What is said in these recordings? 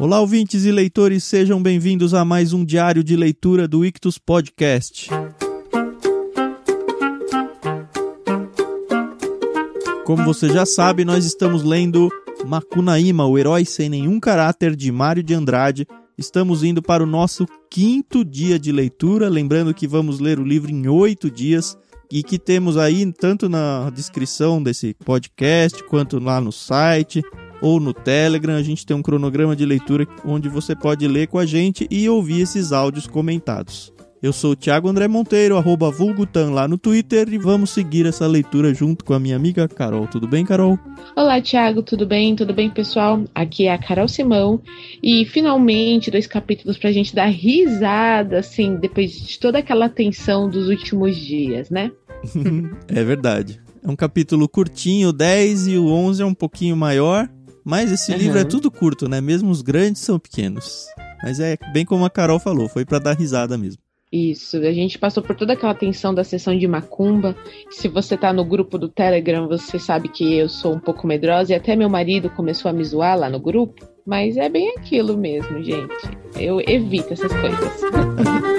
Olá, ouvintes e leitores, sejam bem-vindos a mais um diário de leitura do Ictus Podcast. Como você já sabe, nós estamos lendo Macunaíma, o herói sem nenhum caráter de Mário de Andrade. Estamos indo para o nosso quinto dia de leitura, lembrando que vamos ler o livro em oito dias e que temos aí tanto na descrição desse podcast quanto lá no site ou no Telegram. A gente tem um cronograma de leitura onde você pode ler com a gente e ouvir esses áudios comentados. Eu sou o Thiago André Monteiro, arroba Vulgutan lá no Twitter e vamos seguir essa leitura junto com a minha amiga Carol. Tudo bem, Carol? Olá, Thiago, tudo bem? Tudo bem, pessoal? Aqui é a Carol Simão e finalmente dois capítulos pra gente dar risada, assim, depois de toda aquela tensão dos últimos dias, né? é verdade. É um capítulo curtinho, o 10 e o 11 é um pouquinho maior, mas esse uhum. livro é tudo curto, né? Mesmo os grandes são pequenos. Mas é bem como a Carol falou, foi para dar risada mesmo. Isso, a gente passou por toda aquela tensão da sessão de macumba. Se você tá no grupo do Telegram, você sabe que eu sou um pouco medrosa e até meu marido começou a me zoar lá no grupo. Mas é bem aquilo mesmo, gente. Eu evito essas coisas.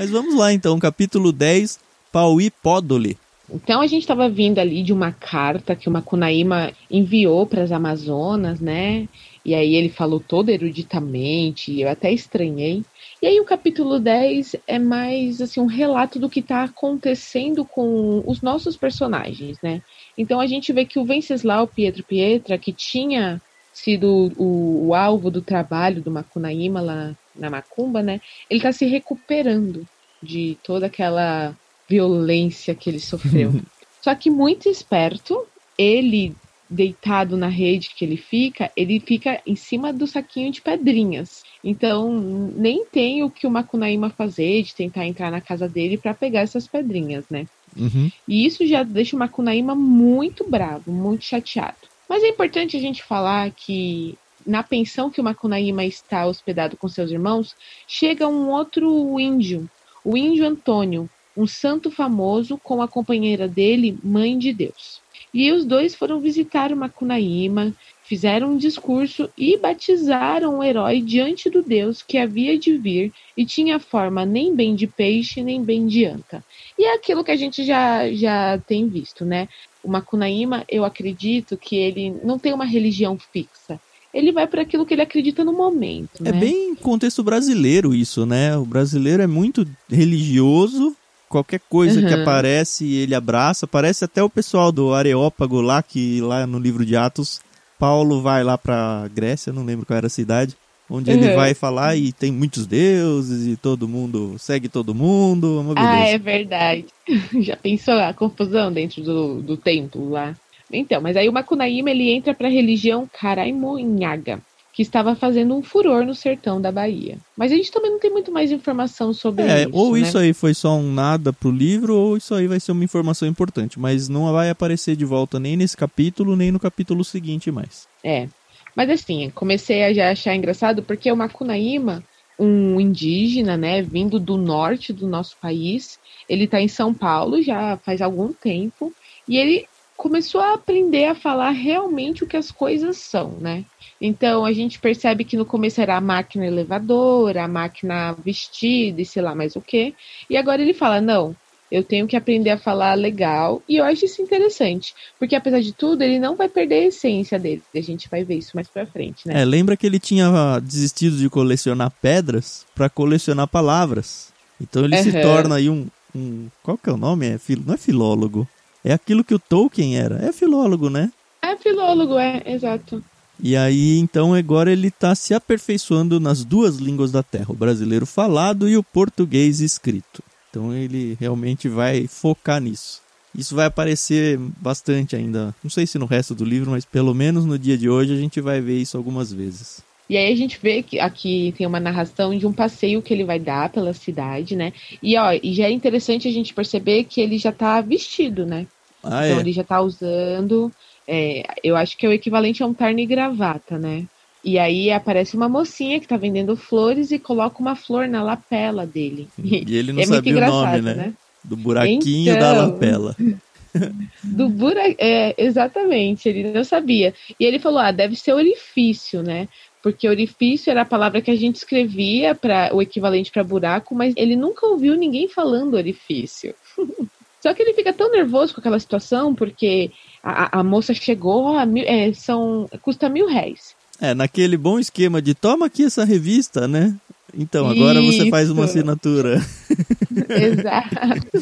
Mas vamos lá então, capítulo 10, Pauí Pódoli. Então a gente estava vindo ali de uma carta que o Macunaíma enviou para as Amazonas, né? E aí ele falou todo eruditamente, eu até estranhei. E aí o capítulo 10 é mais assim um relato do que está acontecendo com os nossos personagens, né? Então a gente vê que o Venceslau Pietro Pietra, que tinha sido o, o alvo do trabalho do Macunaíma lá na Macumba, né? Ele está se recuperando de toda aquela violência que ele sofreu. Só que muito esperto, ele deitado na rede que ele fica, ele fica em cima do saquinho de pedrinhas. Então, nem tem o que o Macunaíma fazer de tentar entrar na casa dele para pegar essas pedrinhas, né? Uhum. E isso já deixa o Macunaíma muito bravo, muito chateado. Mas é importante a gente falar que na pensão que o Macunaíma está hospedado com seus irmãos, chega um outro índio, o índio Antônio, um santo famoso com a companheira dele, Mãe de Deus. E os dois foram visitar o Macunaíma, fizeram um discurso e batizaram o herói diante do Deus que havia de vir e tinha forma nem bem de peixe, nem bem de anta. E é aquilo que a gente já, já tem visto, né? O Macunaíma, eu acredito que ele não tem uma religião fixa. Ele vai para aquilo que ele acredita no momento. É né? bem contexto brasileiro isso, né? O brasileiro é muito religioso, qualquer coisa uhum. que aparece ele abraça. Parece até o pessoal do Areópago lá, que lá no livro de Atos, Paulo vai lá pra Grécia, não lembro qual era a cidade, onde uhum. ele vai falar e tem muitos deuses e todo mundo segue todo mundo. É ah, é verdade. Já pensou a confusão dentro do, do templo lá? Então, mas aí o Macunaíma ele entra para a religião Caraimonhaga que estava fazendo um furor no sertão da Bahia. Mas a gente também não tem muito mais informação sobre é, isso. Ou né? isso aí foi só um nada pro livro, ou isso aí vai ser uma informação importante. Mas não vai aparecer de volta nem nesse capítulo, nem no capítulo seguinte mais. É. Mas assim, comecei a já achar engraçado porque o Macunaíma, um indígena, né, vindo do norte do nosso país, ele está em São Paulo já faz algum tempo. E ele começou a aprender a falar realmente o que as coisas são, né? Então a gente percebe que no começo era a máquina elevadora, a máquina vestida e sei lá mais o que. E agora ele fala: não, eu tenho que aprender a falar legal. E eu acho isso interessante, porque apesar de tudo, ele não vai perder a essência dele. A gente vai ver isso mais pra frente, né? É, lembra que ele tinha desistido de colecionar pedras para colecionar palavras. Então ele uhum. se torna aí um, um. Qual que é o nome? É, não é filólogo. É aquilo que o Tolkien era. É filólogo, né? É filólogo, é, exato. E aí, então, agora ele está se aperfeiçoando nas duas línguas da Terra, o brasileiro falado e o português escrito. Então ele realmente vai focar nisso. Isso vai aparecer bastante ainda, não sei se no resto do livro, mas pelo menos no dia de hoje a gente vai ver isso algumas vezes. E aí a gente vê que aqui tem uma narração de um passeio que ele vai dar pela cidade, né? E ó, e já é interessante a gente perceber que ele já tá vestido, né? Ah, então é? ele já tá usando. É, eu acho que é o equivalente a um terno e gravata, né? E aí aparece uma mocinha que tá vendendo flores e coloca uma flor na lapela dele. E ele não é sabia o nome, né? né? Do buraquinho então, da lapela. Do bura... É, exatamente, ele não sabia. E ele falou: ah, deve ser orifício, né? Porque orifício era a palavra que a gente escrevia para o equivalente para buraco, mas ele nunca ouviu ninguém falando orifício. Só que ele fica tão nervoso com aquela situação, porque a, a moça chegou, a mil, é, são, custa mil réis. É, naquele bom esquema de toma aqui essa revista, né? Então, agora isso. você faz uma assinatura. Exato.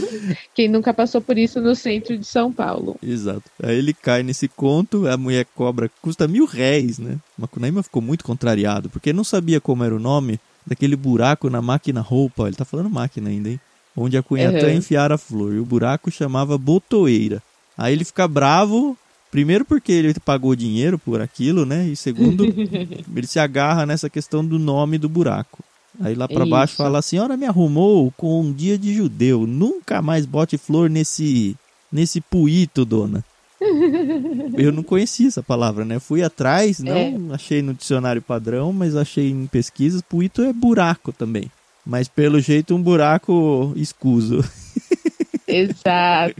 Quem nunca passou por isso no centro de São Paulo. Exato. Aí ele cai nesse conto, a mulher cobra, custa mil réis, né? Macunaíma ficou muito contrariado, porque não sabia como era o nome daquele buraco na máquina roupa. Ele tá falando máquina ainda, hein? Onde a cunhatã uhum. enfiara a flor. E o buraco chamava botoeira. Aí ele fica bravo, Primeiro porque ele pagou dinheiro por aquilo, né? E segundo, ele se agarra nessa questão do nome do buraco. Aí lá para baixo fala: A senhora me arrumou com um dia de judeu. Nunca mais bote flor nesse nesse puito, dona. Eu não conhecia essa palavra, né? Fui atrás, não é. achei no dicionário padrão, mas achei em pesquisas. Puito é buraco também. Mas pelo jeito um buraco escuso. Exato.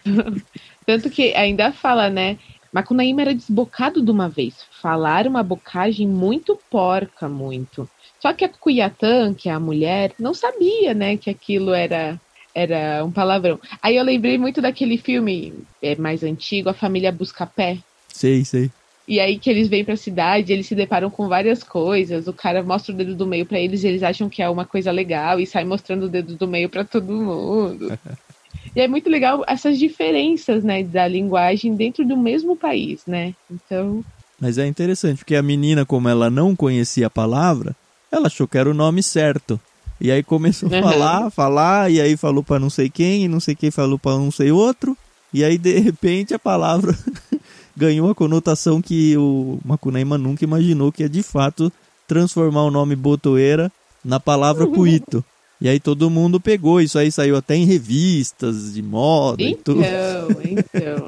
Tanto que ainda fala, né? Macunaíma era desbocado de uma vez. Falar uma bocagem muito porca, muito. Só que a Cuyatã, que é a mulher, não sabia, né, que aquilo era era um palavrão. Aí eu lembrei muito daquele filme é, mais antigo, A Família Busca Pé. Sei, sei. E aí que eles vêm pra cidade, eles se deparam com várias coisas. O cara mostra o dedo do meio para eles, eles acham que é uma coisa legal e sai mostrando o dedo do meio para todo mundo. e é muito legal essas diferenças, né, da linguagem dentro do mesmo país, né? Então. Mas é interessante, porque a menina, como ela não conhecia a palavra, ela achou que era o nome certo. E aí começou a falar, falar, e aí falou para não sei quem, e não sei quem falou para não sei outro. E aí, de repente, a palavra ganhou a conotação que o Macunaíma nunca imaginou, que é de fato transformar o nome Botoeira na palavra Puito. E aí todo mundo pegou, isso aí saiu até em revistas de moda então, e tudo. Então, é.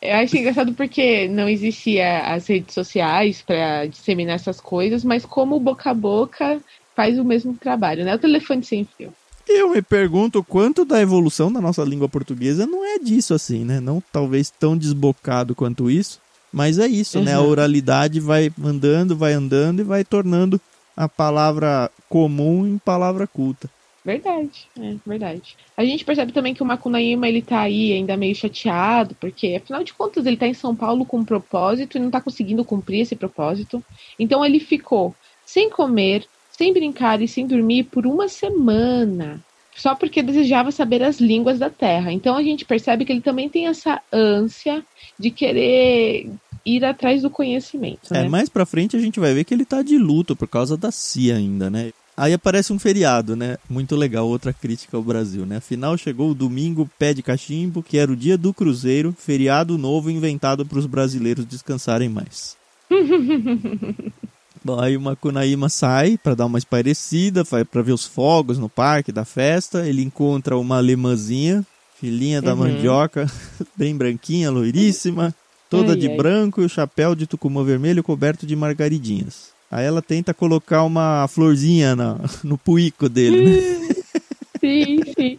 Eu acho engraçado porque não existia as redes sociais para disseminar essas coisas, mas como o boca a boca faz o mesmo trabalho, né? O telefone sem fio. Eu me pergunto quanto da evolução da nossa língua portuguesa não é disso assim, né? Não talvez tão desbocado quanto isso, mas é isso, né? A oralidade vai andando, vai andando e vai tornando a palavra comum em palavra culta. Verdade, é verdade. A gente percebe também que o Macunaíma ele tá aí ainda meio chateado, porque afinal de contas ele tá em São Paulo com um propósito e não tá conseguindo cumprir esse propósito. Então ele ficou sem comer, sem brincar e sem dormir por uma semana, só porque desejava saber as línguas da terra. Então a gente percebe que ele também tem essa ânsia de querer ir atrás do conhecimento. É, né? mais pra frente a gente vai ver que ele tá de luto por causa da CIA ainda, né? Aí aparece um feriado, né? Muito legal, outra crítica ao Brasil, né? Afinal, chegou o domingo pé de cachimbo, que era o dia do cruzeiro, feriado novo inventado para os brasileiros descansarem mais. Bom, aí o Macunaíma sai para dar uma espairecida, vai para ver os fogos no parque da festa. Ele encontra uma alemãzinha, filhinha da uhum. mandioca, bem branquinha, loiríssima toda ai, de ai. branco e o chapéu de tucumã vermelho coberto de margaridinhas. Aí ela tenta colocar uma florzinha na, no puico dele, né? Sim, sim.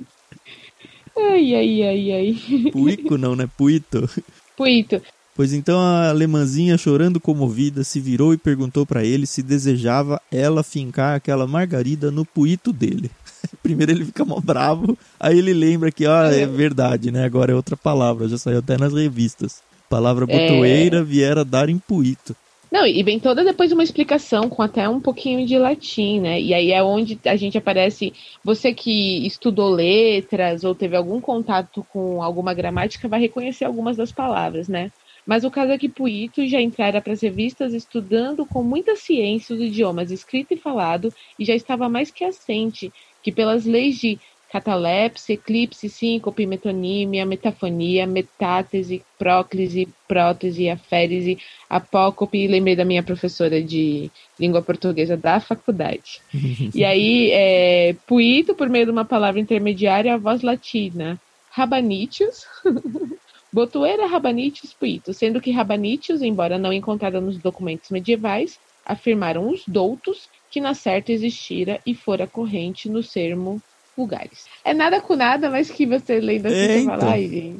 Ai, ai, ai, ai. Puico não, né? Puito. Puito. Pois então a alemãzinha, chorando comovida, se virou e perguntou para ele se desejava ela fincar aquela margarida no puito dele. Primeiro ele fica mó bravo, aí ele lembra que, ó, é verdade, né? Agora é outra palavra, já saiu até nas revistas palavra botoeira é... viera dar impuito. Não, e vem toda depois uma explicação com até um pouquinho de latim, né? E aí é onde a gente aparece. Você que estudou letras ou teve algum contato com alguma gramática vai reconhecer algumas das palavras, né? Mas o caso é que Puito já entrara para as revistas estudando com muita ciência os idiomas escrito e falado e já estava mais que assente que pelas leis de catalepse, eclipse, síncope, metonímia, metafonia, metátese, próclise, prótese, aférese, apócope, lembrei da minha professora de língua portuguesa da faculdade. e aí, é, puito, por meio de uma palavra intermediária, a voz latina, rabanitius, botuera rabanitius puito, sendo que rabanitius, embora não encontrada nos documentos medievais, afirmaram os doutos que na certa existira e fora corrente no sermo vulgares. É nada com nada, mas que você lendo assim, É, você fala, então. ai, gente.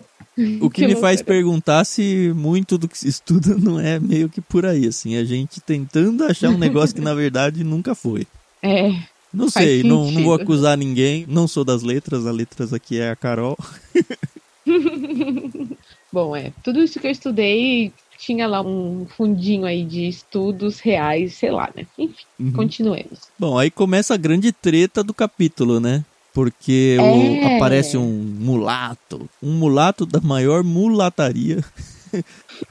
O que, me faz perguntar se muito do que se estuda não é meio que por aí, assim, a gente tentando achar um negócio que na verdade nunca foi. É, Não sei, não, não vou acusar ninguém, não sou das letras, a letras aqui é a Carol. bom, é. Tudo isso que eu estudei tinha lá um fundinho aí de estudos reais, sei lá, né? Enfim, Uhum. continuemos. Bom, aí começa a grande treta do capítulo, né? Porque o- É. aparece um mulato, um mulato da maior mulataria.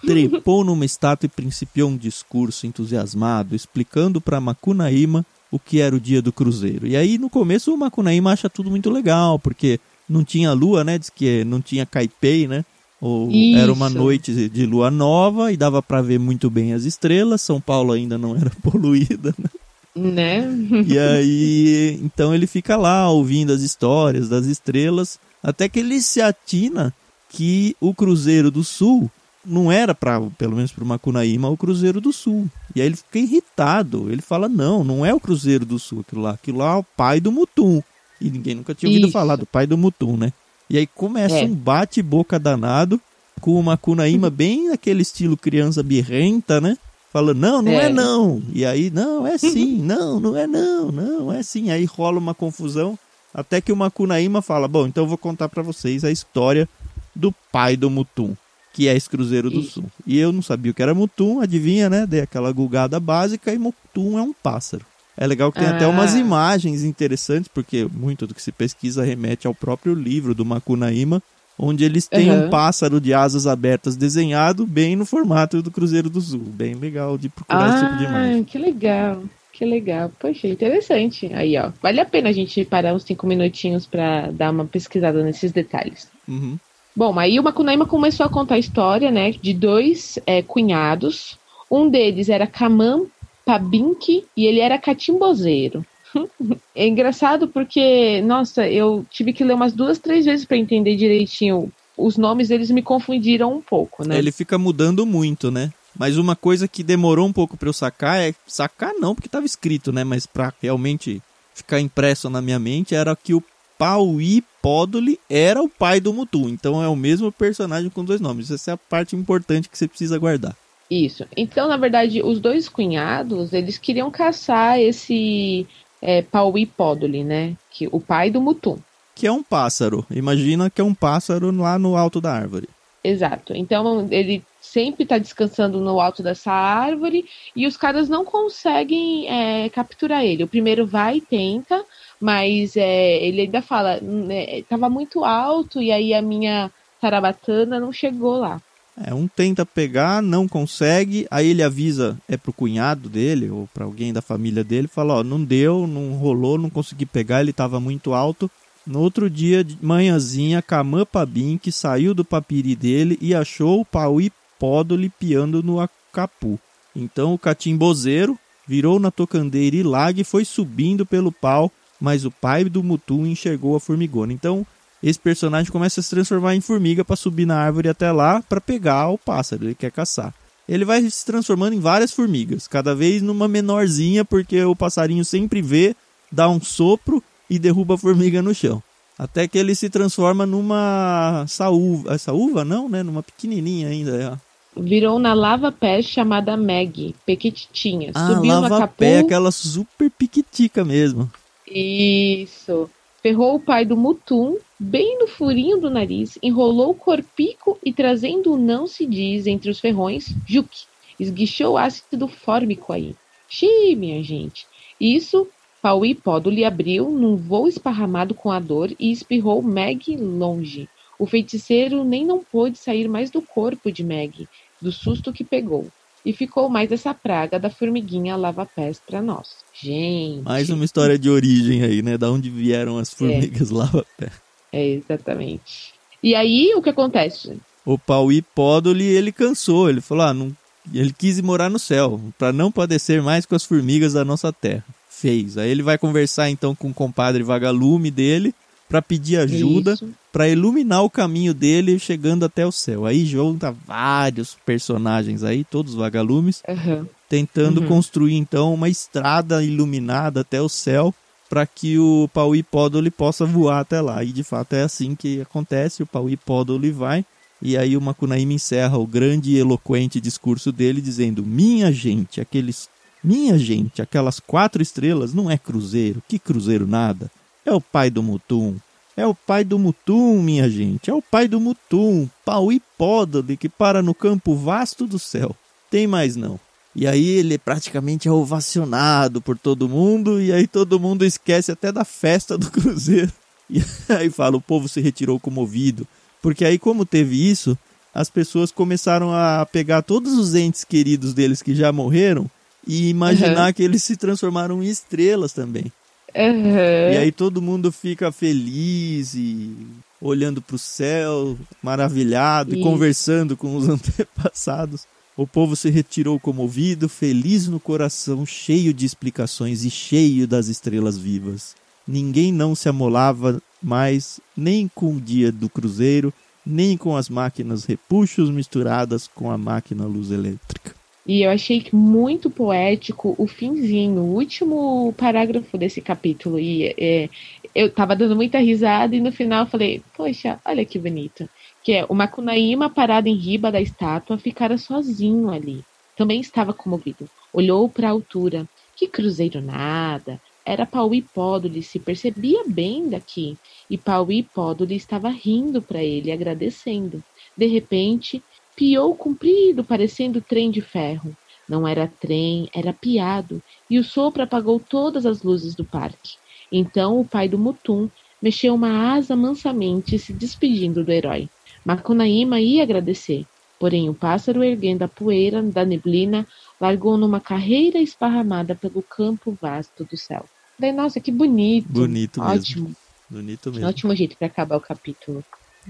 Trepou numa estátua e principiou um discurso entusiasmado, explicando para Macunaíma o que era o dia do cruzeiro. E aí no começo o Macunaíma acha tudo muito legal, porque não tinha lua, né? Diz que não tinha caipei, né? Ou era uma Isso. noite de lua nova e dava para ver muito bem as estrelas. São Paulo ainda não era poluída, né? Né? E aí, então ele fica lá ouvindo as histórias das estrelas, até que ele se atina que o Cruzeiro do Sul não era para, pelo menos para o Macunaíma, o Cruzeiro do Sul. E aí ele fica irritado. Ele fala: "Não, não é o Cruzeiro do Sul, aquilo lá, aquilo lá é o pai do Mutum". E ninguém nunca tinha ouvido Isso. falar do pai do Mutum, né? E aí começa É. um bate-boca danado com o Macunaíma bem naquele estilo criança birrenta, né? Falando, não, não é. É. não. E aí, não, é sim, não, não é não, não, é sim. Aí rola uma confusão, até que o Macunaíma fala, bom, então eu vou contar pra vocês a história do pai do Mutum, que é esse Cruzeiro do. Sul. E eu não sabia o que era Mutum, adivinha, né? Dei aquela gulgada básica e Mutum é um pássaro. É legal que tem até Ah. umas imagens interessantes, porque muito do que se pesquisa remete ao próprio livro do Macunaíma, onde eles têm um Aham. pássaro de asas abertas desenhado bem no formato do Cruzeiro do Sul. Bem legal de procurar esse tipo de imagem. Ah, que legal. Que legal. Poxa, interessante. Aí, ó. Vale a pena a gente parar uns cinco minutinhos pra dar uma pesquisada nesses detalhes. Uhum. Bom, aí o Macunaíma começou a contar a história, né, de dois é, cunhados. Um deles era Kaman Pabinki e ele era catimbozeiro. é engraçado porque, nossa, eu tive que ler umas duas, três vezes para entender direitinho. Os nomes eles me confundiram um pouco, né? Ele fica mudando muito, né? Mas uma coisa que demorou um pouco pra eu sacar é sacar não, porque tava escrito, né? Mas pra realmente ficar impresso na minha mente era que o Pauí Podoli era o pai do Mutu. Então é o mesmo personagem com dois nomes. Essa é a parte importante que você precisa guardar. Isso. Então, na verdade, os dois cunhados, eles queriam caçar esse é, Pauí Podoli, né? Que, o pai do Mutum. Que é um pássaro. Imagina que é um pássaro lá no alto da árvore. Exato. Então, ele sempre está descansando no alto dessa árvore e os caras não conseguem é, capturar ele. O primeiro vai e tenta, mas é, ele ainda fala, né, tava muito alto e aí a minha tarabatana não chegou lá. É, um tenta pegar, não consegue, aí ele avisa, é pro cunhado dele ou para alguém da família dele, fala, ó, não deu, não rolou, não consegui pegar, ele tava muito alto. No outro dia, de manhãzinha, Kamã Pabim, que saiu do papiri dele e achou o Pauí Podoli piando no acapu. Então o catimbozeiro virou na tocandeira e laga e foi subindo pelo pau, mas o pai do Mutum enxergou a formigona. Então esse personagem começa a se transformar em formiga para subir na árvore até lá para pegar o pássaro, ele quer caçar. Ele vai se transformando em várias formigas, cada vez numa menorzinha, porque o passarinho sempre vê, dá um sopro e derruba a formiga no chão. Até que ele se transforma numa saúva. É saúva? Não, né? Numa pequenininha ainda. é. Virou na lava pé chamada Meg, pequititinha. Ah, Subiu lava acapu. pé, aquela super piquitica mesmo. Isso. Ferrou o pai do Mutum, bem no furinho do nariz, enrolou o corpico e, trazendo o não se diz entre os ferrões, Juque, esguichou o ácido fórmico aí. Xiii, minha gente. Isso, Pauí Pódoli abriu num voo esparramado com a dor e espirrou Meg longe. O feiticeiro nem não pôde sair mais do corpo de Meg, do susto que pegou. E ficou mais essa praga da formiguinha lava-pés pra nós. Gente. Mais uma história de origem aí, né? Da onde vieram as formigas lava-pé. É, exatamente. E aí, o que acontece? O Pauí Pódoli, ele cansou. Ele falou, ah, não... ele quis ir morar no céu, para não padecer mais com as formigas da nossa terra. Fez. Aí ele vai conversar então com o compadre vagalume dele, para pedir ajuda, para iluminar o caminho dele chegando até o céu. Aí junta vários personagens aí, todos vagalumes, Aham. tentando Uhum. construir então uma estrada iluminada até o céu para que o Pauí Podoli possa voar até lá. E de fato é assim que acontece, o Pauí Podoli vai e aí o Macunaíma encerra o grande e eloquente discurso dele dizendo: "Minha gente, aqueles minha gente, aquelas quatro estrelas não é cruzeiro, que cruzeiro nada. É o pai do Mutum. É o pai do Mutum, minha gente. É o pai do Mutum, Pauí Podoli, que para no campo vasto do céu. Tem mais não. E aí ele praticamente é ovacionado por todo mundo, e aí todo mundo esquece até da festa do Cruzeiro. E aí fala, o povo se retirou comovido. Porque aí, como teve isso, as pessoas começaram a pegar todos os entes queridos deles que já morreram e imaginar que eles se transformaram em estrelas também. Aham. E aí todo mundo fica feliz e olhando para o céu, maravilhado, e Isso. conversando com os antepassados. O povo se retirou comovido, feliz no coração, cheio de explicações e cheio das estrelas vivas. Ninguém não se amolava mais nem com o dia do cruzeiro, nem com as máquinas repuxos misturadas com a máquina luz elétrica. E eu achei muito poético o finzinho, o último parágrafo desse capítulo. E é, eu tava dando muita risada e no final eu falei, poxa, olha que bonito. Que é o Macunaíma parado em riba da estátua ficara sozinho ali. Também estava comovido. Olhou para a altura. Que cruzeiro nada. Era Pauí Pódoli, se percebia bem daqui. E Pauí Pódoli estava rindo para ele, agradecendo. De repente, piou comprido, parecendo trem de ferro. Não era trem, era piado, e o sopro apagou todas as luzes do parque. Então o pai do Mutum mexeu uma asa mansamente, se despedindo do herói. Macunaíma ia agradecer, porém o pássaro, erguendo a poeira da neblina, largou numa carreira esparramada pelo campo vasto do céu. Daí, nossa, que bonito. Bonito mesmo. Ótimo. Bonito mesmo. Ótimo jeito para acabar o capítulo.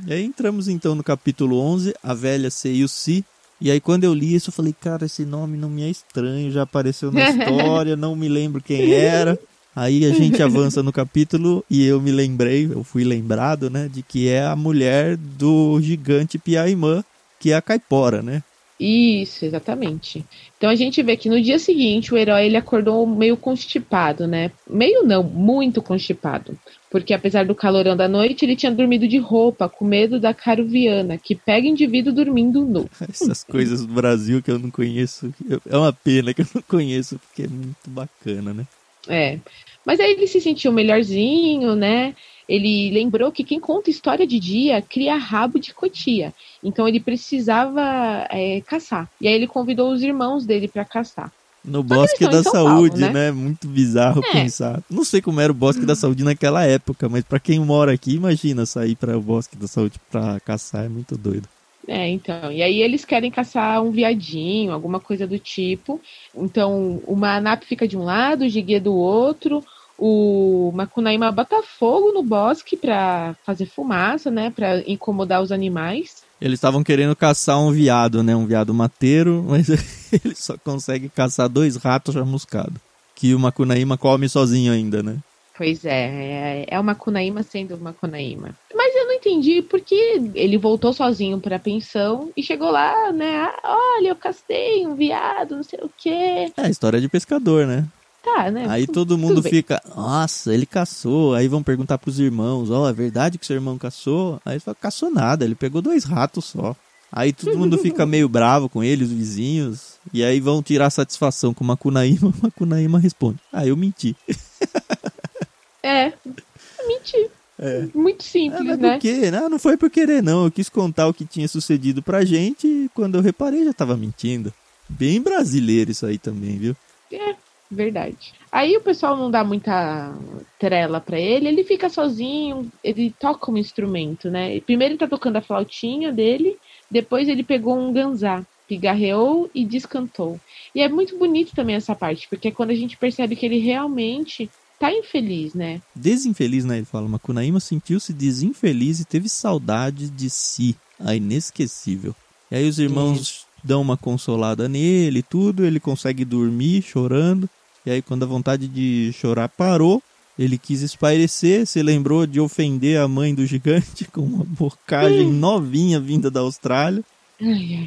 E aí entramos então no capítulo 11, a velha C e o Si. E aí quando eu li isso eu falei, cara, esse nome não me é estranho, já apareceu na história, não me lembro quem era. Aí a gente avança no capítulo e eu me lembrei, eu fui lembrado, né, de que é a mulher do gigante Piaimã, que é a Caipora, né? Isso, exatamente. Então a gente vê que no dia seguinte o herói ele acordou meio constipado, né? Meio não, muito constipado. Porque apesar do calorão da noite, ele tinha dormido de roupa, com medo da caruviana, que pega indivíduo dormindo nu. Essas coisas do Brasil que eu não conheço. É uma pena que eu não conheço, porque é muito bacana, né? É. Mas aí ele se sentiu melhorzinho, né? Ele lembrou que quem conta história de dia cria rabo de cotia. Então ele precisava é, caçar. E aí ele convidou os irmãos dele para caçar. No Bosque da São Paulo, Saúde, né? né? Muito bizarro É. pensar. Não sei como era o Bosque da Saúde naquela época, mas pra quem mora aqui, imagina sair para o Bosque da Saúde pra caçar, é muito doido. É, então. E aí eles querem caçar um viadinho, alguma coisa do tipo. Então o Manap fica de um lado, o Jiguê do outro. O Macunaíma bota fogo no bosque pra fazer fumaça, né? Pra incomodar os animais. Eles estavam querendo caçar um viado, né? Um viado mateiro, mas ele só consegue caçar dois ratos chamuscados. Que o Macunaíma come sozinho ainda, né? Pois é, é- é o Macunaíma sendo o Macunaíma. Mas eu não entendi porque ele voltou sozinho pra pensão e chegou lá, né? "Ah, Olha, eu castei um viado, não sei o quê. É, história de pescador, né? Tá, né? Aí todo mundo fica, nossa, ele caçou. Aí vão perguntar pros irmãos, ó, é verdade que seu irmão caçou? Aí ele fala, caçou nada, ele pegou dois ratos só. Aí todo mundo fica meio bravo com ele, os vizinhos. E aí vão tirar satisfação com o Macunaíma. O Macunaíma responde, ah, eu menti. É, menti. É. Muito Ah, simples, mas né? por? Não, não foi por querer, não. Eu quis contar o que tinha sucedido pra gente e quando eu reparei já tava mentindo. Bem brasileiro isso aí também, viu? É, verdade. Aí o pessoal não dá muita trela pra ele, ele fica sozinho, ele toca um instrumento, né? Primeiro ele tá tocando a flautinha dele, depois ele pegou um ganzá, pigarreou e descantou. E é muito bonito também essa parte, porque é quando a gente percebe que ele realmente tá infeliz, né? Desinfeliz, né? Ele fala, Macunaíma sentiu-se desinfeliz e teve saudade de si, a inesquecível. E aí os irmãos dão uma consolada nele e tudo, ele consegue dormir chorando. E aí quando a vontade de chorar parou, ele quis espairecer, se lembrou de ofender a mãe do gigante com uma bocagem novinha vinda da Austrália.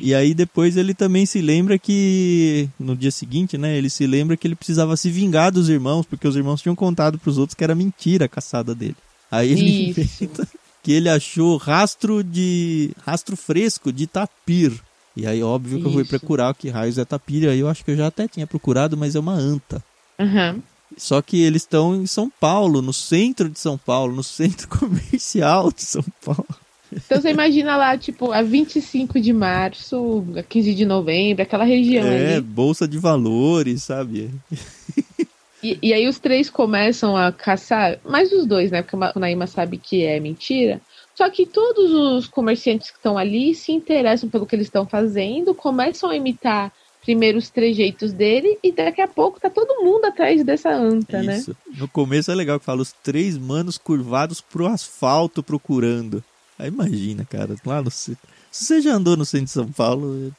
E aí depois ele também se lembra que no dia seguinte, né, ele se lembra que ele precisava se vingar dos irmãos, porque os irmãos tinham contado para os outros que era mentira a caçada dele. Aí ele inventa que ele achou rastro de rastro fresco de tapir. E aí óbvio que eu fui procurar o que raios é tapir, e aí eu acho que eu já até tinha procurado, mas é uma anta. Uhum. Só que eles estão em São Paulo, no centro de São Paulo, no centro comercial de São Paulo. Então você imagina lá, tipo, a 25 de março, a 15 de novembro, aquela região é, ali. bolsa de valores, sabe? E, e, aí os três começam a caçar, mais os dois, né? Porque a Naima sabe que é mentira. Só que todos os comerciantes que estão ali se interessam pelo que eles estão fazendo, começam a imitar primeiro os trejeitos dele e daqui a pouco tá todo mundo atrás dessa anta, né? Isso. né? No começo é legal que fala os três manos curvados pro asfalto procurando. Aí imagina, cara, lá no Se você já andou no centro de São Paulo,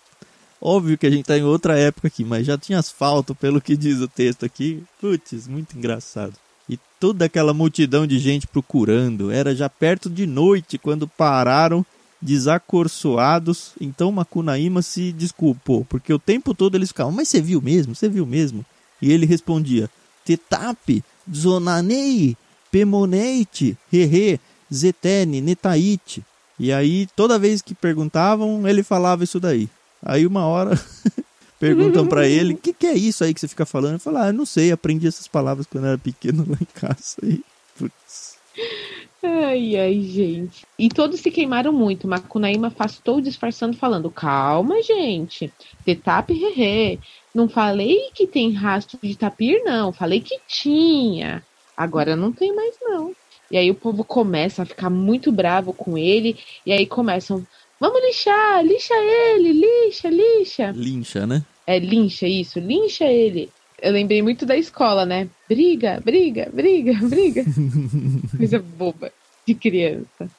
óbvio que a gente tá em outra época aqui, mas já tinha asfalto, pelo que diz o texto aqui. Putz, muito engraçado. E toda aquela multidão de gente procurando. Era já perto de noite quando pararam desacorçoados. Então Macunaíma se desculpou, porque o tempo todo eles ficavam, mas você viu mesmo? Você viu mesmo? E ele respondia, Tetap, Zonanei, Pemoneite, Hehe, Zetene, Netaite. E aí, toda vez que perguntavam, ele falava isso daí. Aí, uma hora, perguntam para ele: o que, que, é isso aí que você fica falando? Ele fala: ah, não sei, aprendi essas palavras quando era pequeno lá em casa. E, putz. Ai, ai, gente. E todos se queimaram muito. Macunaíma afastou disfarçando, falando: Calma, gente. Tetap hehe. Não falei que tem rastro de tapir, não. Falei que tinha. Agora não tem mais, não. E aí o povo começa a ficar muito bravo com ele. E aí começam: Vamos lixar, lixa ele, lixa, lixa. Lincha, né? É, lincha, isso, lincha ele. Eu lembrei muito da escola, né? Briga, briga, briga, briga. Coisa boba de criança.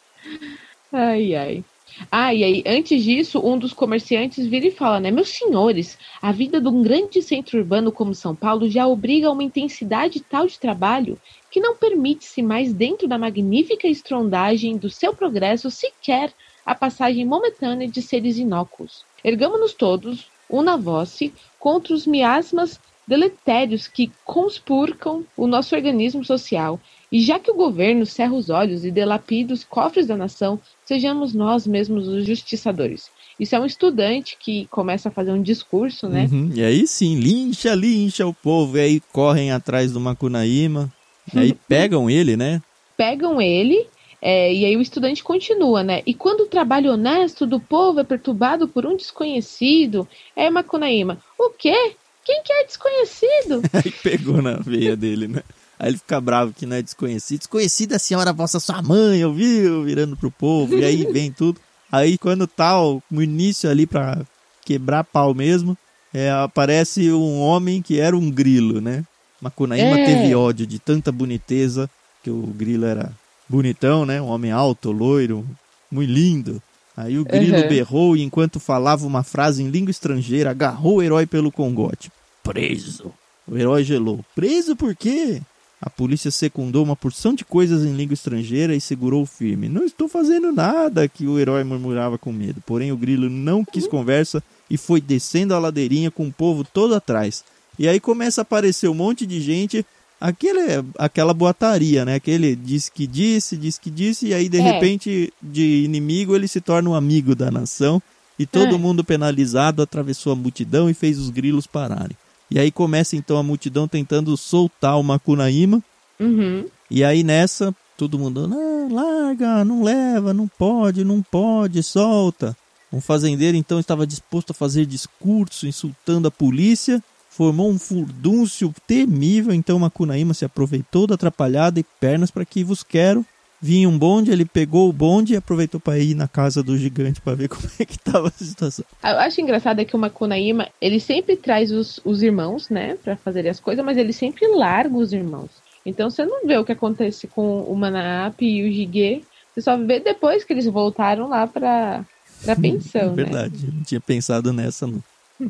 Ai, ai. Ah, e aí, antes disso, um dos comerciantes vira e fala, né? Meus senhores, a vida de um grande centro urbano como São Paulo já obriga a uma intensidade tal de trabalho que não permite-se mais, dentro da magnífica estrondagem do seu progresso, sequer a passagem momentânea de seres inócuos. Ergamos-nos todos, una voce, contra os miasmas deletérios que conspurcam o nosso organismo social e já que o governo cerra os olhos e delapida os cofres da nação, sejamos nós mesmos os justiçadores. Isso é um estudante que começa a fazer um discurso, né? Uhum. E aí sim, lincha, lincha o povo. E aí correm atrás do Macunaíma. E aí pegam ele, né? Pegam ele. É, e aí o estudante continua, né? E quando o trabalho honesto do povo é perturbado por um desconhecido, é Macunaíma. O quê? Quem que é desconhecido? aí pegou na veia dele, né? Aí ele fica bravo que não é desconhecido. Desconhecida a senhora vossa sua mãe, ouviu? Virando pro povo. E aí vem tudo. Aí quando tá ó, no início ali pra quebrar pau mesmo, é, aparece um homem que era um grilo, né? Macunaíma é. teve ódio de tanta boniteza, que o grilo era bonitão, né? Um homem alto, loiro, muito lindo. Aí o grilo uhum. berrou e enquanto falava uma frase em língua estrangeira, agarrou o herói pelo congote. Preso. O herói gelou. Preso por quê? A polícia secundou uma porção de coisas em língua estrangeira e segurou firme. Não estou fazendo nada, que o herói murmurava com medo. Porém, o grilo não quis conversa e foi descendo a ladeirinha com o povo todo atrás. E aí começa a aparecer um monte de gente, aquele, aquela boataria, né? Aquele disse que disse, disse que disse, e aí de é. repente, de inimigo, ele se torna um amigo da nação. E todo é. mundo penalizado atravessou a multidão e fez os grilos pararem. E aí começa então a multidão tentando soltar o Macunaíma. Uhum. E aí nessa, todo mundo, não, larga, não leva, não pode, não pode, solta. Um fazendeiro então estava disposto a fazer discurso insultando a polícia, formou um furdúncio temível, então Macunaíma se aproveitou da atrapalhada e pernas para que vos quero vinha um bonde, ele pegou o bonde e aproveitou para ir na casa do gigante para ver como é que tava a situação. Eu acho engraçado é que o Makunaíma, ele sempre traz os, os irmãos, né, para fazer as coisas, mas ele sempre larga os irmãos. Então você não vê o que acontece com o Manap e o Jiguê, você só vê depois que eles voltaram lá para pra pensão, Verdade, né? não tinha pensado nessa não.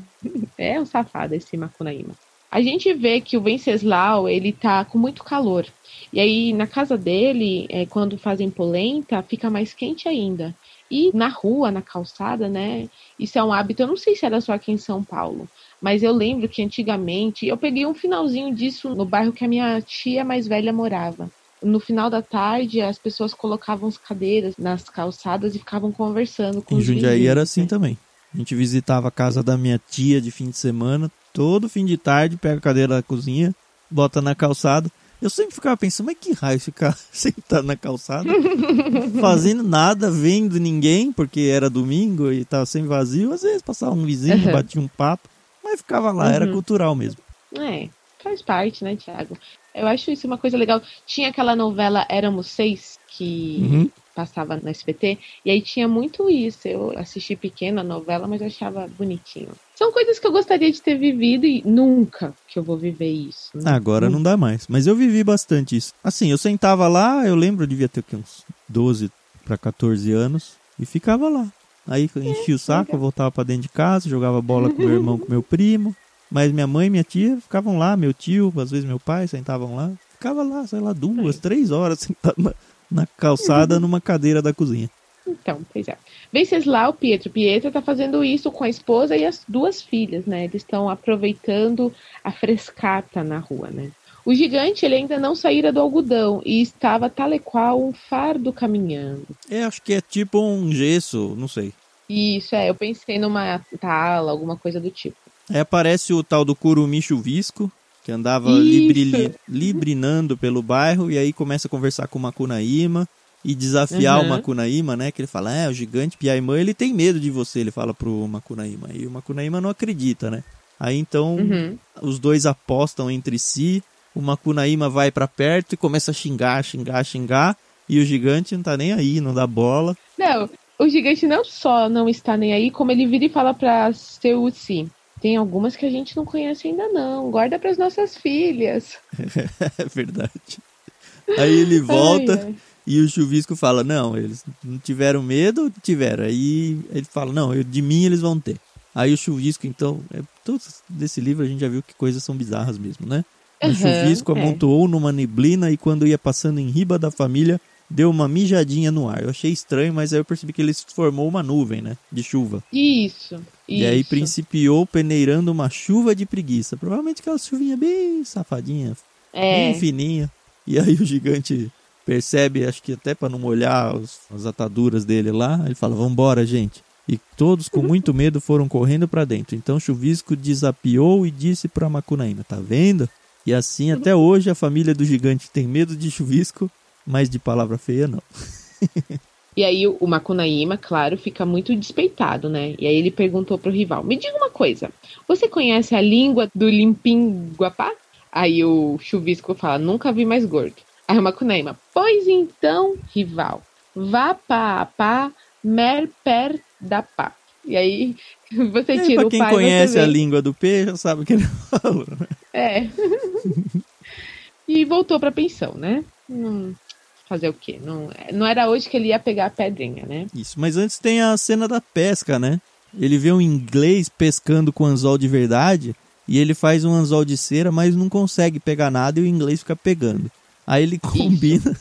é um safado esse Makunaíma. a gente vê que o Venceslau, ele tá com muito calor. E aí, na casa dele, é, quando fazem polenta, fica mais quente ainda. E na rua, na calçada, né? Isso é um hábito, eu não sei se era só aqui em São Paulo, mas eu lembro que antigamente eu peguei um finalzinho disso no bairro que a minha tia mais velha morava. No final da tarde, as pessoas colocavam as cadeiras nas calçadas e ficavam conversando com em os Jundiaí vizinhos, era assim né? também. A gente visitava a casa da minha tia de fim de semana, todo fim de tarde, pega a cadeira da cozinha, bota na calçada. Eu sempre ficava pensando, mas que raio ficar sentado na calçada, fazendo nada, vendo ninguém, porque era domingo e tava sempre vazio. Às vezes passava um vizinho, Uhum. batia um papo, mas ficava lá, era Uhum. cultural mesmo. É, faz parte, né, Thiago? Eu acho isso uma coisa legal. Tinha aquela novela Éramos Seis, que Uhum. passava no SBT, e aí tinha muito isso. Eu assisti pequena a novela, mas eu achava bonitinho. São coisas que eu gostaria de ter vivido e nunca que eu vou viver isso. né? Agora não dá mais. Mas eu vivi bastante isso. Assim, eu sentava lá, eu lembro, eu devia ter uns 12 para 14 anos, e ficava lá. Aí eu enchia o saco, eu voltava para dentro de casa, jogava bola com meu irmão, com meu primo. Mas minha mãe e minha tia ficavam lá, meu tio, às vezes meu pai sentavam lá. Ficava lá, sei lá, duas, três horas sentado na, na calçada numa cadeira da cozinha. Então, pois é. Venceslau Pietro. Pietro tá fazendo isso com a esposa e as duas filhas, né? Eles estão aproveitando a frescata na rua, né? O gigante, ele ainda não saíra do algodão e estava tal e qual um fardo caminhando. É, acho que é tipo um gesso, não sei. Isso, é, eu pensei numa tala, alguma coisa do tipo. Aí aparece o tal do curumi chuvisco, que andava libri- librinando pelo bairro, e aí começa a conversar com o Macunaíma e desafiar Uhum. o Macunaíma, né? Que ele fala, é, o gigante Piaimã, ele tem medo de você, ele fala pro Macunaíma. E o Macunaíma não acredita, né? Aí então Uhum. os dois apostam entre si, o Macunaíma vai pra perto e começa a xingar, xingar, xingar, e o gigante não tá nem aí, não dá bola. Não, o gigante não só não está nem aí, como ele vira e fala pra Seuci. Tem algumas que a gente não conhece ainda não. Guarda pras nossas filhas. é verdade. Aí ele volta. Ai, ai. E o Chuvisco fala, não, eles não tiveram medo, tiveram. Aí ele fala, não, eu- de mim eles vão ter. Aí o Chuvisco, então, é, todos desse livro a gente já viu que coisas são bizarras mesmo, né? O Aham, Chuvisco é. amontoou numa neblina e quando ia passando em riba da família, deu uma mijadinha no ar. Eu achei estranho, mas aí eu percebi que ele formou uma nuvem, né? De chuva. Isso. E aí isso. principiou peneirando uma chuva de preguiça. Provavelmente aquela chuvinha bem safadinha, É. bem fininha. E aí o gigante percebe, acho que até para não molhar os- as ataduras dele lá, ele fala: "Vambora, gente". E todos com muito medo foram correndo para dentro. Então Chuvisco desapiou e disse para Macunaíma: "Tá vendo?" E assim até hoje a família do gigante tem medo de Chuvisco, mas de palavra feia não. E aí o Macunaíma, claro, fica muito despeitado, né? E aí ele perguntou pro rival: Me diga uma coisa, você conhece a língua do Limpinguapá? Aí o Chuvisco fala: Nunca vi mais gordo. Aí o Macunaíma: Pois então, rival, vá pá pá, mer per da pá. E aí você E aí, tira pra o quem pai conhece a língua do peixe, sabe o que ele falou. né? É. e voltou pra pensão, né? Hum, fazer o quê? Não, não era hoje que ele ia pegar a pedrinha, né? Isso, mas antes tem a cena da pesca, né? Ele vê um inglês pescando com anzol de verdade e ele faz um anzol de cera, mas não consegue pegar nada e o inglês fica pegando. Aí ele combina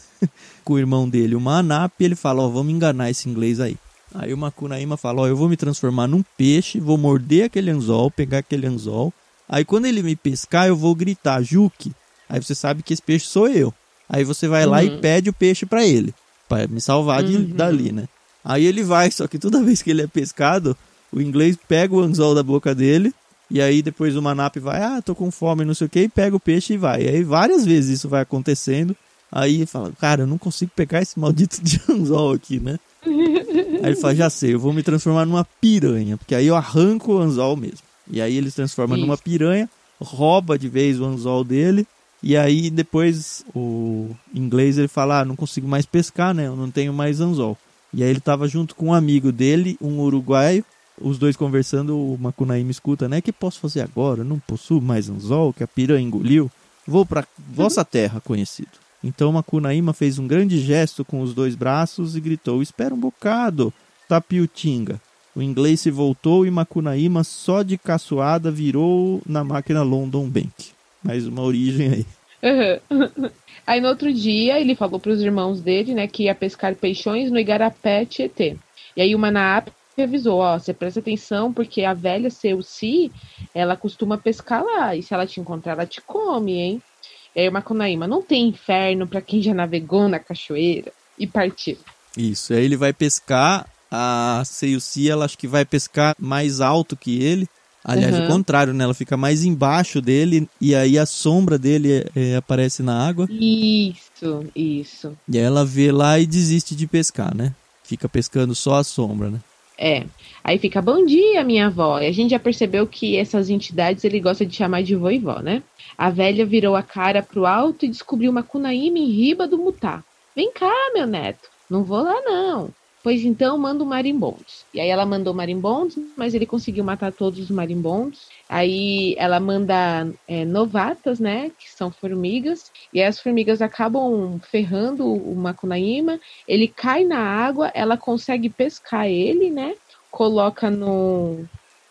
com o irmão dele uma anap e ele fala, ó, vamos enganar esse inglês aí. Aí o Macunaíma fala, ó, eu vou me transformar num peixe, vou morder aquele anzol, pegar aquele anzol. Aí quando ele me pescar, eu vou gritar, Juque. Aí você sabe que esse peixe sou eu. Aí você vai lá e Uhum. pede o peixe pra ele, Pra me salvar de, Uhum. dali, né? Aí ele vai, só que toda vez que ele é pescado, o inglês pega o anzol da boca dele, e aí depois o Manap vai, ah, tô com fome, não sei o que, e pega o peixe e vai. E aí várias vezes isso vai acontecendo. Aí ele fala, cara, eu não consigo pegar esse maldito de anzol aqui, né? Aí ele fala, já sei, eu vou me transformar numa piranha, porque aí eu arranco o anzol mesmo. E aí ele se transforma numa Isso. piranha, rouba de vez o anzol dele, e aí depois o inglês ele fala, ah, não consigo mais pescar, né? Eu não tenho mais anzol. E aí ele tava junto com um amigo dele, um uruguaio, os dois conversando, o Macunaíma escuta, né? O que posso fazer agora? Não possuo mais anzol, que a piranha engoliu. Vou para vossa terra, conhecido. Então Macunaíma fez um grande gesto com os dois braços e gritou: Espera um bocado, Tapiutinga. O inglês se voltou e Macunaíma só de caçoada virou na máquina London Bank. Mais uma origem aí. Uhum. Aí no outro dia ele falou para os irmãos dele, né, que ia pescar peixões no Igarapé Tietê. E aí o Manaap avisou, ó, você presta atenção porque a velha Seuci, ela costuma pescar lá e se ela te encontrar, ela te come, hein? E aí o Macunaíma, não tem inferno para quem já navegou na cachoeira e partiu. Isso, aí ele vai pescar, a Seuci, ela acho que vai pescar mais alto que ele. Aliás, uhum. o contrário, né? Ela fica mais embaixo dele e aí a sombra dele é, aparece na água. Isso, isso. E aí ela vê lá e desiste de pescar, né? Fica pescando só a sombra, né? É. Aí fica, bom dia, minha avó. E a gente já percebeu que essas entidades ele gosta de chamar de vô e vó, né? A velha virou a cara pro alto e descobriu uma cunaíma em riba do mutá. Vem cá, meu neto. Não vou lá, não. Pois então, manda o marimbondos. E aí ela mandou marimbondos, mas ele conseguiu matar todos os marimbondos. Aí ela manda é, novatas, né? Que são formigas. E as formigas acabam ferrando o Macunaíma. Ele cai na água, ela consegue pescar ele, né? Coloca no.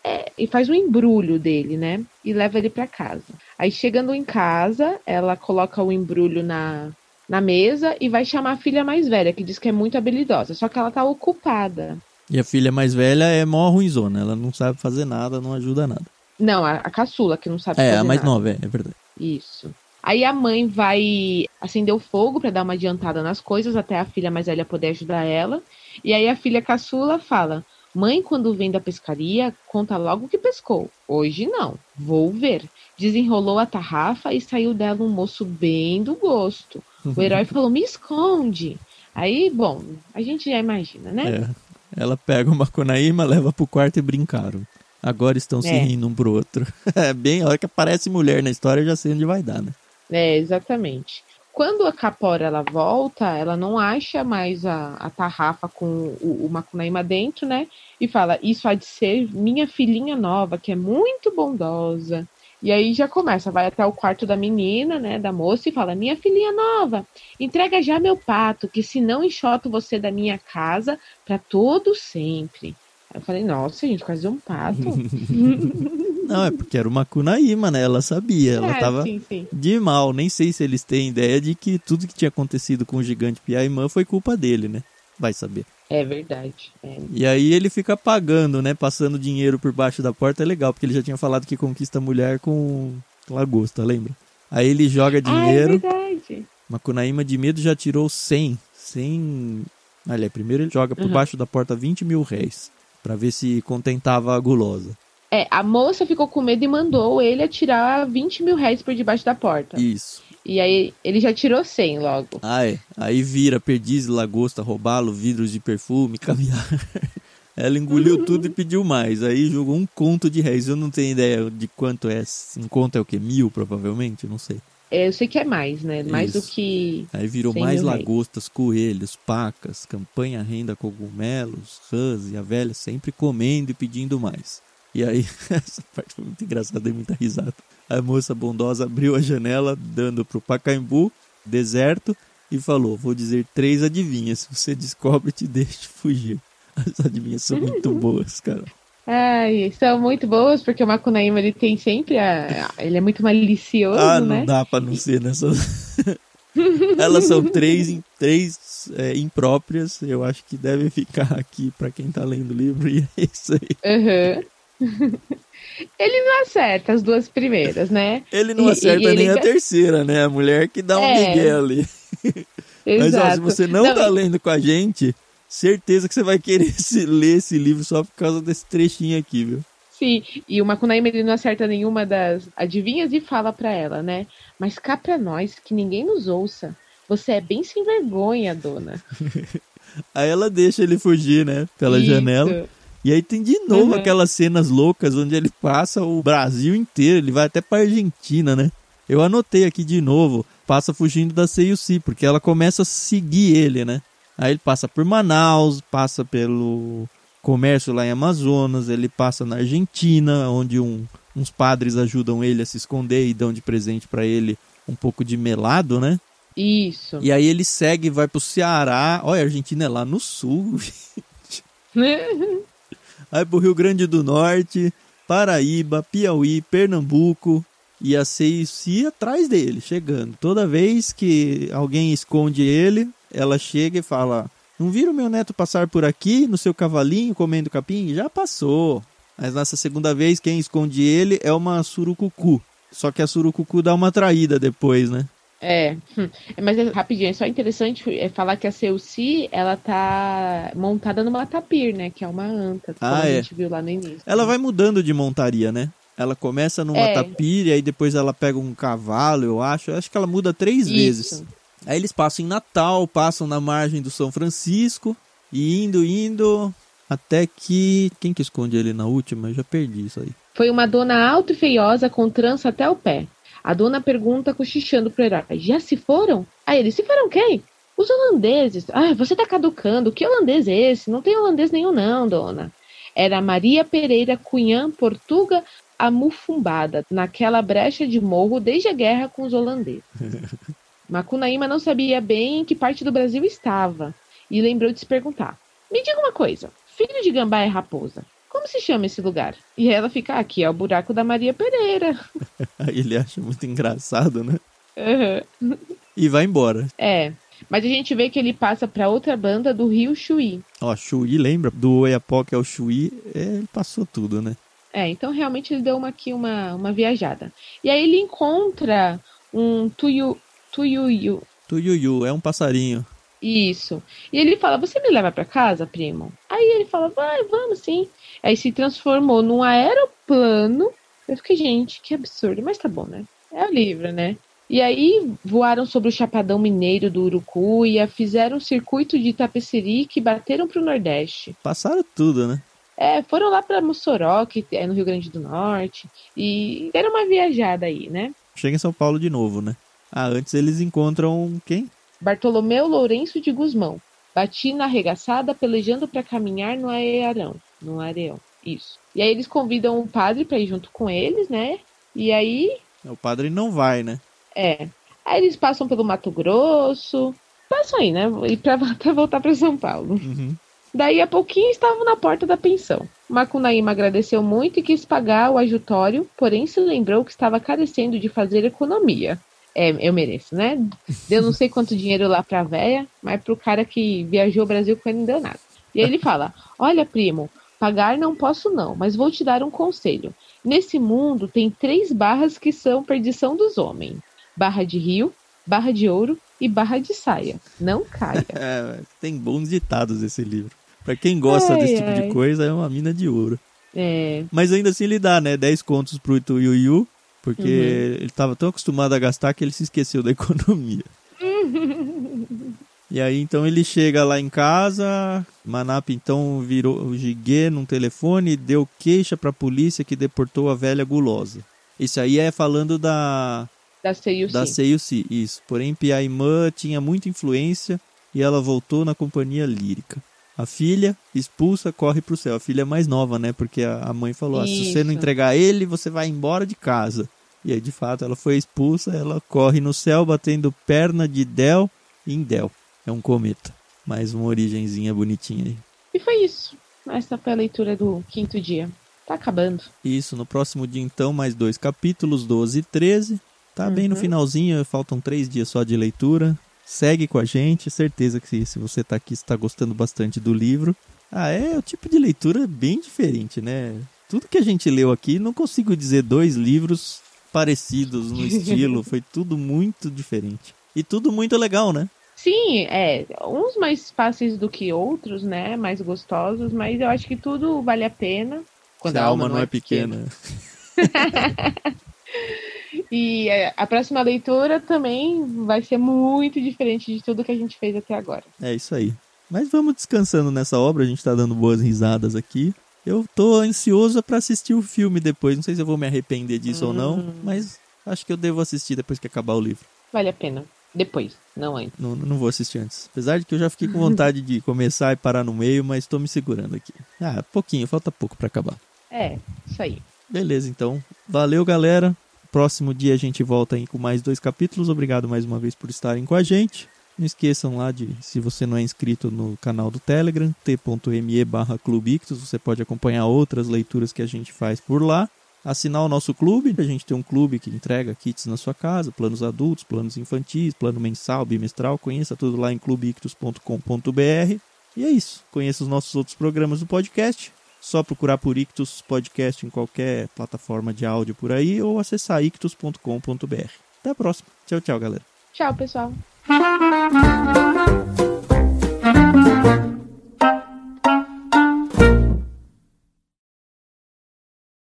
É, e faz um embrulho dele, né? E leva ele para casa. Aí chegando em casa, ela coloca o embrulho na, na mesa e vai chamar a filha mais velha, que diz que é muito habilidosa, só que ela tá ocupada. E a filha mais velha é mó ruimzona, ela não sabe fazer nada, não ajuda nada. Não, a, a caçula que não sabe é, fazer nada. É, a mais nada. nova, é, é verdade. Isso. Aí a mãe vai acender o fogo para dar uma adiantada nas coisas até a filha mais velha poder ajudar ela. E aí a filha caçula fala: Mãe, quando vem da pescaria, conta logo que pescou. Hoje não, vou ver. Desenrolou a tarrafa e saiu dela um moço bem do gosto. O herói falou: me esconde. Aí, bom, a gente já imagina, né? É. Ela pega uma Conaíma, leva pro quarto e brincaram. Agora estão se é. rindo um pro outro. É bem, a hora que aparece mulher na história, eu já sei onde vai dar, né? É, exatamente. Quando a Capora ela volta, ela não acha mais a, a tarrafa com o, o Macunaíma dentro, né? E fala: Isso há de ser minha filhinha nova, que é muito bondosa. E aí já começa, vai até o quarto da menina, né, da moça, e fala: Minha filhinha nova, entrega já meu pato, que senão enxoto você da minha casa para todo sempre. Aí eu falei: Nossa, gente, quase um pato. Não, é porque era uma Kunaíma, né? Ela sabia, ela é, tava sim, sim. de mal. Nem sei se eles têm ideia de que tudo que tinha acontecido com o gigante Piaimã foi culpa dele, né? Vai saber. É verdade. É. E aí ele fica pagando, né? Passando dinheiro por baixo da porta é legal, porque ele já tinha falado que conquista mulher com lagosta, lembra? Aí ele joga dinheiro. Ah, é verdade. Macunaíma de medo já tirou 100. 100. Olha, primeiro ele joga por uhum. baixo da porta 20 mil réis. Pra ver se contentava a gulosa. É, a moça ficou com medo e mandou ele atirar 20 mil réis por debaixo da porta. Isso. E aí ele já tirou 100 logo. É. Aí vira perdiz, lagosta, roubalo, vidros de perfume, caviar. Ela engoliu tudo e pediu mais. Aí jogou um conto de réis. Eu não tenho ideia de quanto é. Um conto é o quê? Mil, provavelmente? Não sei. É, eu sei que é mais, né? Mais Isso. do que. Aí virou mais lagostas, coelhos, pacas, campanha, renda, cogumelos, rãs e a velha sempre comendo e pedindo mais. E aí, essa parte foi muito engraçada, dei muita risada. A moça bondosa abriu a janela, dando pro Pacaembu, deserto, e falou: Vou dizer três adivinhas. Se você descobre, te deixo fugir. As adivinhas são muito boas, cara. Ai, são muito boas, porque o Macunaíma ele tem sempre a. Ele é muito malicioso, ah, não né? dá pra não ser nessa. Elas são três, três é, impróprias. Eu acho que deve ficar aqui para quem tá lendo o livro, e é isso aí. Uhum. Ele não acerta as duas primeiras, né? Ele não acerta e nem a terceira, né? A mulher que dá um é. migué ali. Mas ó, se você não, não tá lendo com a gente, certeza que você vai querer se, ler esse livro só por causa desse trechinho aqui, viu? Sim, e o Macunaíma ele não acerta nenhuma das adivinhas e fala para ela, né? Mas cá pra nós, que ninguém nos ouça. Você é bem sem vergonha, dona. Aí ela deixa ele fugir, né? Pela Isso. janela. E aí tem de novo uhum. aquelas cenas loucas onde ele passa o Brasil inteiro, ele vai até pra Argentina, né? Eu anotei aqui de novo, passa fugindo da CUC, porque ela começa a seguir ele, né? Aí ele passa por Manaus, passa pelo comércio lá em Amazonas, ele passa na Argentina, onde um, uns padres ajudam ele a se esconder e dão de presente para ele um pouco de melado, né? Isso. E aí ele segue, vai pro Ceará. Olha, a Argentina é lá no sul. Vai pro Rio Grande do Norte, Paraíba, Piauí, Pernambuco e a CIC atrás dele, chegando. Toda vez que alguém esconde ele, ela chega e fala: Não viram meu neto passar por aqui no seu cavalinho comendo capim? Já passou. Mas nessa segunda vez, quem esconde ele é uma surucucu. Só que a surucucu dá uma traída depois, né? É, hum. mas é, rapidinho, é só interessante é falar que a Celci, ela tá montada numa tapir, né? Que é uma anta, como Ah, a é. gente viu lá no início. Ela vai mudando de montaria, né? Ela começa numa É. tapir e aí depois ela pega um cavalo, eu acho. Eu acho que ela muda três vezes. Isso. Aí eles passam em Natal, passam na margem do São Francisco e indo, indo, até que. Quem que esconde ele na última? Eu já perdi isso aí. Foi uma dona alta e feiosa com trança até o pé. A dona pergunta cochichando pro herói: Já se foram? Aí ele: Se foram quem? Os holandeses. Ah, você tá caducando. Que holandês é esse? Não tem holandês nenhum, não, dona. Era Maria Pereira Cunhã Portuga amufumbada naquela brecha de morro desde a guerra com os holandeses. Macunaíma não sabia bem em que parte do Brasil estava e lembrou de se perguntar: Me diga uma coisa, filho de gambá é raposa. Como se chama esse lugar? E ela fica aqui, é o buraco da Maria Pereira. Ele acha muito engraçado, né? Uhum. E vai embora. É. Mas a gente vê que ele passa para outra banda do Rio Chuí. Ó, Chuí, lembra? Do Oiapoque ao Chuí, é, ele passou tudo, né? É, então realmente ele deu uma, aqui uma, uma viajada. E aí ele encontra um tuiu, tuiuiu. Tuiuiu, é um passarinho. Isso. E ele fala: Você me leva para casa, primo? Aí ele fala: Vai, vamos sim. Aí se transformou num aeroplano. Eu fiquei, gente, que absurdo. Mas tá bom, né? É o livro, né? E aí voaram sobre o chapadão mineiro do Urucuia, fizeram um circuito de Itapecerica e bateram pro Nordeste. Passaram tudo, né? É, foram lá para Mossoró, que é no Rio Grande do Norte, e deram uma viajada aí, né? Chega em São Paulo de novo, né? Ah, antes eles encontram quem? Bartolomeu Lourenço de Guzmão, batina arregaçada, pelejando para caminhar no areão, no areão, isso. E aí eles convidam um padre para ir junto com eles, né? E aí, O padre não vai, né? é, aí eles passam pelo Mato Grosso, passam aí, né? E para até voltar para São Paulo. Uhum. Daí a pouquinho estavam na porta da pensão. Macunaíma agradeceu muito e quis pagar o ajutório, porém se lembrou que estava carecendo de fazer economia. É, eu mereço, né? Deu não sei quanto dinheiro lá pra véia, mas pro cara que viajou o Brasil com ele não deu nada. E aí ele fala: Olha, primo, pagar não posso não, mas vou te dar um conselho. Nesse mundo tem três barras que são perdição dos homens: barra de rio, barra de ouro e barra de saia. Não caia. É, tem bons ditados esse livro. Pra quem gosta Ai, desse tipo ai. de coisa, é uma mina de ouro. É, Mas ainda assim ele dá, né? 10 contos pro Ituiuiu, porque Uhum. ele tava tão acostumado a gastar que ele se esqueceu da economia. E aí então ele chega lá em casa, Manap então virou o Giguê num telefone e deu queixa pra polícia que deportou a velha gulosa. Isso aí é falando da da CIUC. da Seiuci, isso. Porém, Piaimã tinha muita influência e ela voltou na companhia lírica. A filha, expulsa, corre pro céu. A filha é mais nova, né? Porque a a mãe falou: ah, se você não entregar ele, você vai embora de casa. E aí, de fato, ela foi expulsa, ela corre no céu, batendo perna de Del em Del. É um cometa. Mais uma origenzinha bonitinha aí. E foi isso. Essa foi a leitura do quinto dia. Tá acabando. Isso, no próximo dia, então, mais dois capítulos, 12 e 13. Tá bem no Uhum. finalzinho, faltam três dias só de leitura. Segue com a gente, certeza que se você tá aqui, está gostando bastante do livro. Ah, é o tipo de leitura bem diferente, né? Tudo que a gente leu aqui, não consigo dizer dois livros parecidos no estilo, foi tudo muito diferente. E tudo muito legal, né? Sim, é. Uns mais fáceis do que outros, né? Mais gostosos, mas eu acho que tudo vale a pena. Se a alma não é pequena. E é, a próxima leitura também vai ser muito diferente de tudo que a gente fez até agora. É isso aí. Mas vamos descansando nessa obra, a gente tá dando boas risadas aqui. Eu tô ansioso pra assistir o filme depois. Não sei se eu vou me arrepender disso ou não, Hum. mas acho que eu devo assistir depois que acabar o livro. Vale a pena. Depois, não antes. Não, não vou assistir antes. Apesar de que eu já fiquei com vontade de começar e parar no meio, mas tô me segurando aqui. Ah, pouquinho, falta pouco pra acabar. É, isso aí. Beleza, então. Valeu, galera. Próximo dia a gente volta aí com mais dois capítulos. Obrigado mais uma vez por estarem com a gente. Não esqueçam lá de, se você não é inscrito no canal do Telegram, t.me barra Clubictus, você pode acompanhar outras leituras que a gente faz por lá. Assinar o nosso clube, a gente tem um clube que entrega kits na sua casa, planos adultos, planos infantis, plano mensal, bimestral, conheça tudo lá em clubictus.com.br. E é isso, conheça os nossos outros programas do podcast, só procurar por Ictus Podcast em qualquer plataforma de áudio por aí ou acessar ictus.com.br. Até a próxima. Tchau, tchau, galera. Tchau, pessoal. Thank you.